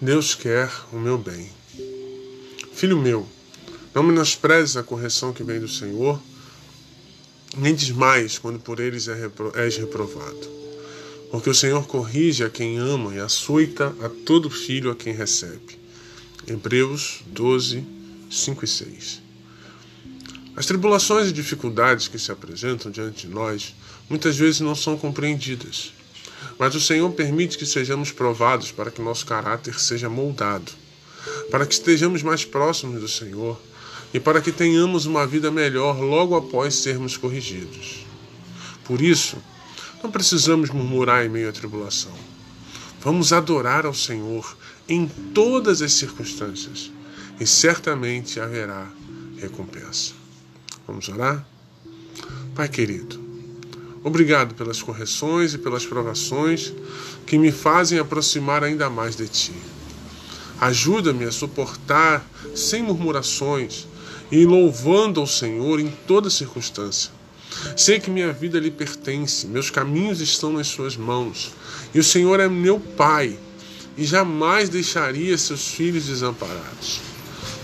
Deus quer o meu bem. Filho meu, não menosprezes a correção que vem do Senhor, nem desmais quando por eles é és reprovado. Porque o Senhor corrige a quem ama e açoita a todo filho a quem recebe. Hebreus 12, 5 e 6. As tribulações e dificuldades que se apresentam diante de nós muitas vezes não são compreendidas. Mas o Senhor permite que sejamos provados para que nosso caráter seja moldado, para que estejamos mais próximos do Senhor e para que tenhamos uma vida melhor logo após sermos corrigidos. Por isso, não precisamos murmurar em meio à tribulação. Vamos adorar ao Senhor em todas as circunstâncias e certamente haverá recompensa. Vamos orar? Pai querido, obrigado pelas correções e pelas provações que me fazem aproximar ainda mais de Ti. Ajuda-me a suportar sem murmurações e louvando ao Senhor em toda circunstância. Sei que minha vida lhe pertence, meus caminhos estão nas suas mãos, e o Senhor é meu Pai, e jamais deixaria seus filhos desamparados.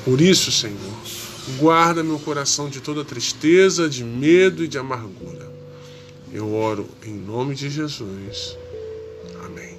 Por isso, Senhor, guarda meu coração de toda tristeza, de medo e de amargura. Eu oro em nome de Jesus. Amém.